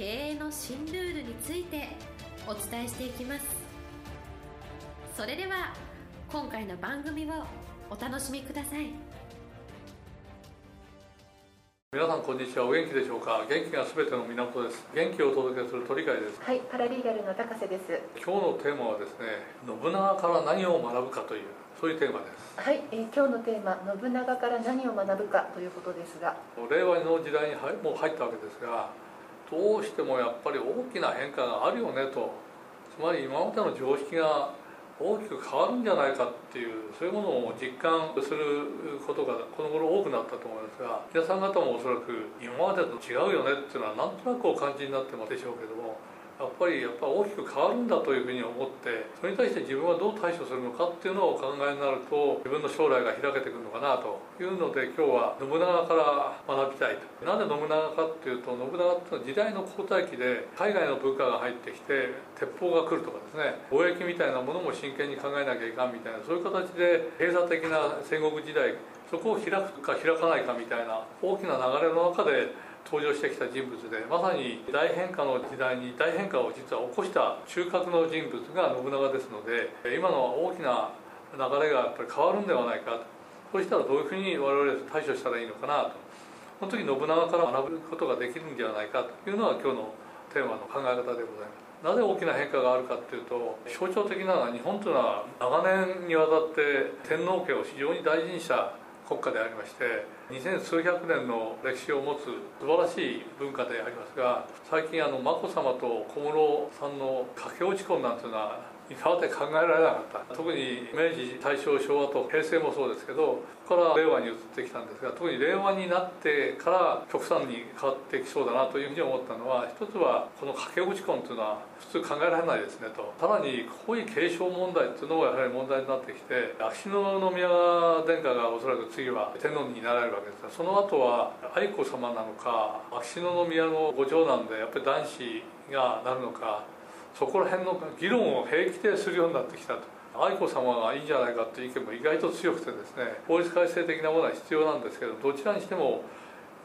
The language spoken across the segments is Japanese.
経営の新ルールについてお伝えしていきます。それでは今回の番組をお楽しみください。皆さんこんにちは。お元気でしょうか？元気がすべての源です。元気をお届けする鳥飼です。はい、パラリーガルの高瀬です。今日のテーマはですね信長から何を学ぶかというそういうテーマです。はい、えー今日のテーマ、信長から何を学ぶかということですが、令和の時代に入もう入ったわけですがどうしてもやっぱり大きな変化があるよねと。つまり今までの常識が大きく変わるんじゃないかっていうそういうものを実感することがこの頃多くなったと思いますが皆さん方もおそらく今までと違うよねっていうのはなんとなくお感じになってますでしょうけどもやっぱりやっぱ大きく変わるんだというふうに思ってそれに対して自分はどう対処するのかっていうのをお考えになると自分の将来が開けてくるのかなというので今日は信長から学びたいと。なぜ信長かっていうと信長っていうのは時代の交代期で海外の文化が入ってきて鉄砲が来るとかですね貿易みたいなものも真剣に考えなきゃいかんみたいなそういう形で閉鎖的な戦国時代そこを開くか開かないかみたいな大きな流れの中で登場してきた人物でまさに大変化の時代に大変化を実は起こした中核の人物が信長ですので今の大きな流れがやっぱり変わるんではないかと。そうしたらどういうふうに我々対処したらいいのかなと。その時信長から学ぶことができるんではないかというのが今日のテーマの考え方でございます。なぜ大きな変化があるかっていうと象徴的なのは日本というのは長年にわたって天皇家を非常に大事にした国家でありまして二千数百年の歴史を持つ素晴らしい文化でありますが最近あの眞子さまと小室さんの駆け落ち婚なんていうのは今まで考えられなかった。特に明治大正昭和と平成もそうですけどここから令和に移ってきたんですが特に令和になってから極端に変わってきそうだなというふうに思ったのは一つはこの駆け落ち婚というのは普通考えられないですねと。さらに皇位継承問題っていうのがやはり問題になってきて秋篠宮殿下がおそらく次は天皇になられるわけですがその後は愛子さまなのか秋篠宮のご長男でやっぱり男子がなるのかそこら辺の議論を平気でするようになってきたと。愛子さまがいいんじゃないかという意見も意外と強くてですね法律改正的なものは必要なんですけどどちらにしても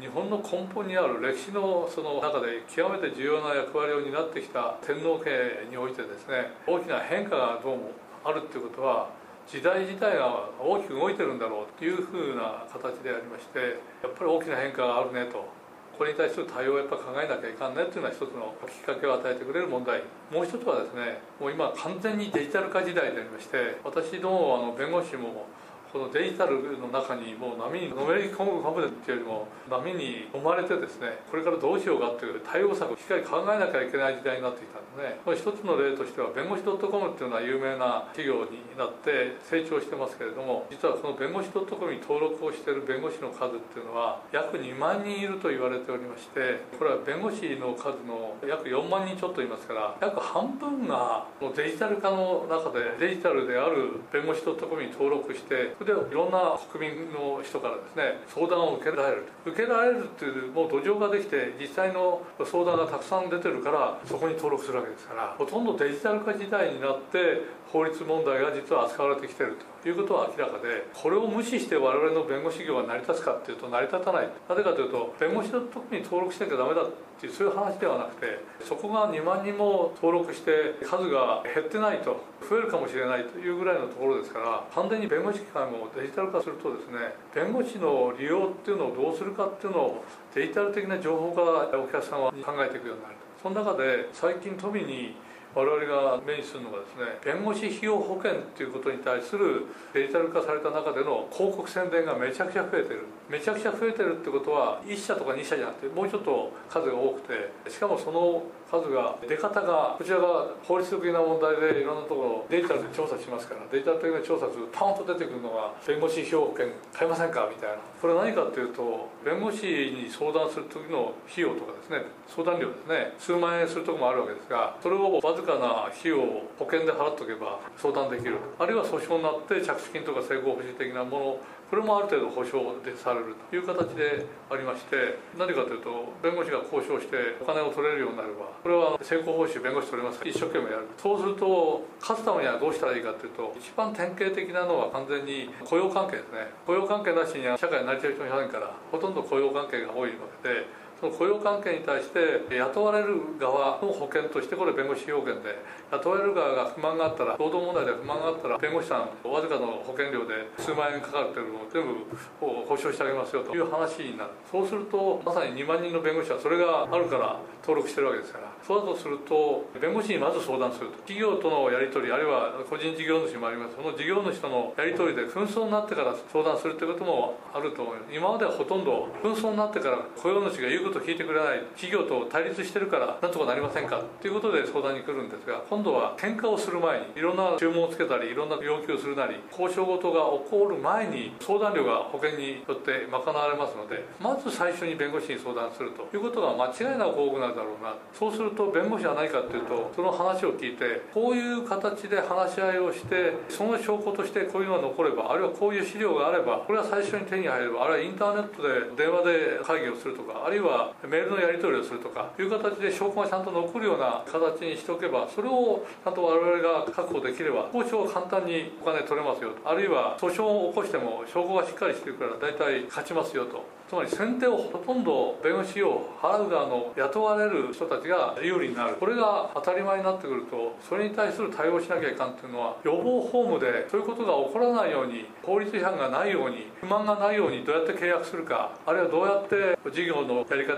日本の根本にある歴史のその中で極めて重要な役割を担ってきた天皇家においてですね大きな変化がどうもあるっていうことは時代自体が大きく動いてるんだろうというふうな形でありましてやっぱり大きな変化があるねと。これに対する対応をやっぱ考えなきゃいかんねっていうのは一つのきっかけを与えてくれる問題。もう一つはですねもう今完全にデジタル化時代でありまして私どもあの弁護士もこのデジタルの中にもう波にのめり込むかもっていうよりも波に飲まれてですねこれからどうしようかっていう対応策をしっかり考えなきゃいけない時代になってきたんですね一つの例としては弁護士 .com っていうのは有名な企業になって成長してますけれども実はその弁護士 .com に登録をしている弁護士の数っていうのは約2万人いると言われておりましてこれは弁護士の数の約4万人ちょっといますから約半分がデジタル化の中でデジタルである弁護士 .com に登録してでいろんな国民の人からですね相談を受けられる。受けられるっていうもう土壌ができて実際の相談がたくさん出てるからそこに登録するわけですからほとんどデジタル化時代になって法律問題が実は扱われてきてると。ということは明らかでこれを無視して我々の弁護士業が成り立つかっていうと成り立たない。なぜかというと弁護士の時に登録しなきゃダメだっていうそういう話ではなくてそこが2万人も登録して数が減ってないと増えるかもしれないというぐらいのところですから完全に弁護士機関をデジタル化するとですね弁護士の利用っていうのをどうするかっていうのをデジタル的な情報からお客さんは考えていくようになるその中で最近富に我々が目にするのがですね弁護士費用保険っていうことに対するデジタル化された中での広告宣伝がめちゃくちゃ増えてる。めちゃくちゃ増えてるってことは1社とか2社じゃなくてもうちょっと数が多くてしかもその数が出方がこちらが法律的な問題でいろんなところデジタで調査しますからデジタ的な調査するとパンと出てくるのが弁護士費用保険買いませんか？みたいな。これ何かっていうと弁護士に相談する時の費用とかですね。相談料ですね。数万円するとこもあるわけですがそれをわずかな費用を保険で払っとけば相談できるあるいは訴訟になって着手金とか成功保持的なものこれもある程度保証でされると。いう形でありまして何かというと弁護士が交渉してお金を取れるようになればこれは成功報酬弁護士取りますから一生懸命やる。そうすると勝つためにはどうしたらいいかというと一番典型的なのは完全に雇用関係ですね。雇用関係なしには社会に成り立ちませんからほとんど雇用関係が多いわけでその雇用関係に対して雇われる側の保険としてこれ弁護士要件で雇われる側が不満があったら労働問題で不満があったら弁護士さんわずかの保険料で数万円かかっていうのを全部保証してあげますよという話になる。そうするとまさに2万人の弁護士はそれがあるから登録してるわけですから。そうだとすると弁護士にまず相談すると。企業とのやり取りあるいは個人事業主もあります。その事業主とのやり取りで紛争になってから相談するということもあると思います今まではほとんど紛争になってから雇用主が言うこと聞いてくれない企業と対立してるからなんとかなりませんかということで相談に来るんですが今度は喧嘩をする前にいろんな注文をつけたりいろんな要求をするなり交渉事が起こる前に相談料が保険によって賄われますのでまず最初に弁護士に相談するということが間違いなく多くなるだろうな。そうすると弁護士は何かっていうとその話を聞いてこういう形で話し合いをしてその証拠としてこういうのが残ればあるいはこういう資料があればこれは最初に手に入ればあるいはインターネットで電話で会議をするとかあるいはメールのやり取りをするとかいう形で証拠がちゃんと残るような形にしておけばそれをちゃんと我々が確保できれば交渉は簡単にお金取れますよあるいは訴訟を起こしても証拠がしっかりしてるから大体勝ちますよと。つまり先手をほとんど弁護士を払う側の雇われる人たちが有利になる。これが当たり前になってくるとそれに対する対応しなきゃいかんっていうのは予防法務でそういうことが起こらないように法律違反がないように不満がないようにどうやって契約するかあるいはどうやって事業のやり方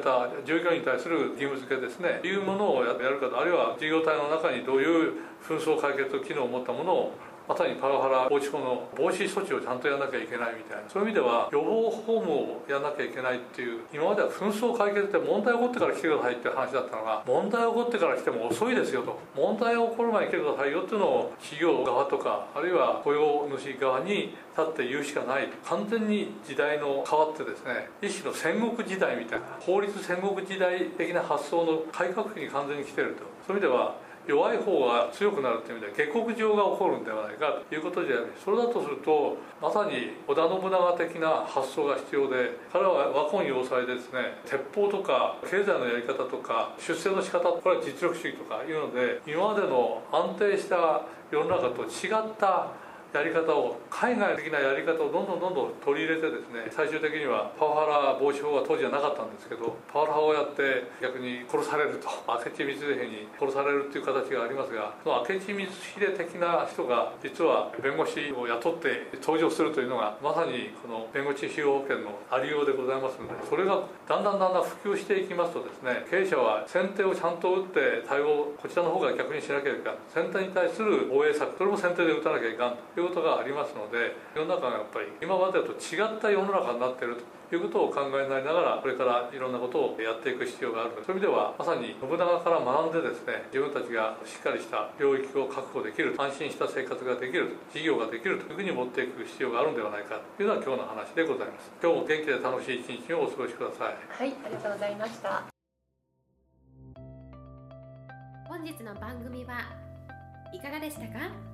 従業員に対する義務付けですね。いうものをやるかあるいは事業体の中にどういう紛争解決機能を持ったものをまさにパワハラ防止法の防止措置をちゃんとやらなきゃいけないみたいな。そういう意味では予防法務をやらなきゃいけないっていう今までは紛争解決って問題起こってから来てくださいっていう話だったのが問題起こってから来ても遅いですよと。問題起こる前に来てくださいよっていうのを企業側とかあるいは雇用主側に立って言うしかない。完全に時代の変わってですね一種の戦国時代みたいな法律戦国時代的な発想の改革期に完全に来てると。そういう意味では弱い方が強くなるという意味で下克上が起こるんではないかということじゃないそれだとするとまさに織田信長的な発想が必要で彼は和魂要塞ですね鉄砲とか経済のやり方とか出世の仕方これは実力主義とかいうので今までの安定した世の中と違ったやり方を海外的なやり方をどんどんどんどん取り入れてですね最終的にはパワハラ防止法は当時はなかったんですけどパワハラをやって逆に殺されると。明智光秀に殺されるっていう形がありますがその明智光秀的な人が実は弁護士を雇って登場するというのがまさにこの弁護士費用保険のありようでございますのでそれがだんだんだんだん普及していきますとですね経営者は先手をちゃんと打って対応こちらの方が逆にしなきゃいけない先手に対する防衛策それも先手で打たなきゃいかんと。いうことがありますので世の中がやっぱり今までと違った世の中になっているということを考えなりながらこれからいろんなことをやっていく必要がある。そういう意味ではまさに信長から学んでですね自分たちがしっかりした領域を確保できる安心した生活ができる事業ができるというふうに持っていく必要があるんではないかというのは今日の話でございます。今日も元気で楽しい一日をお過ごしください。はいありがとうございました。本日の番組はいかがでしたか？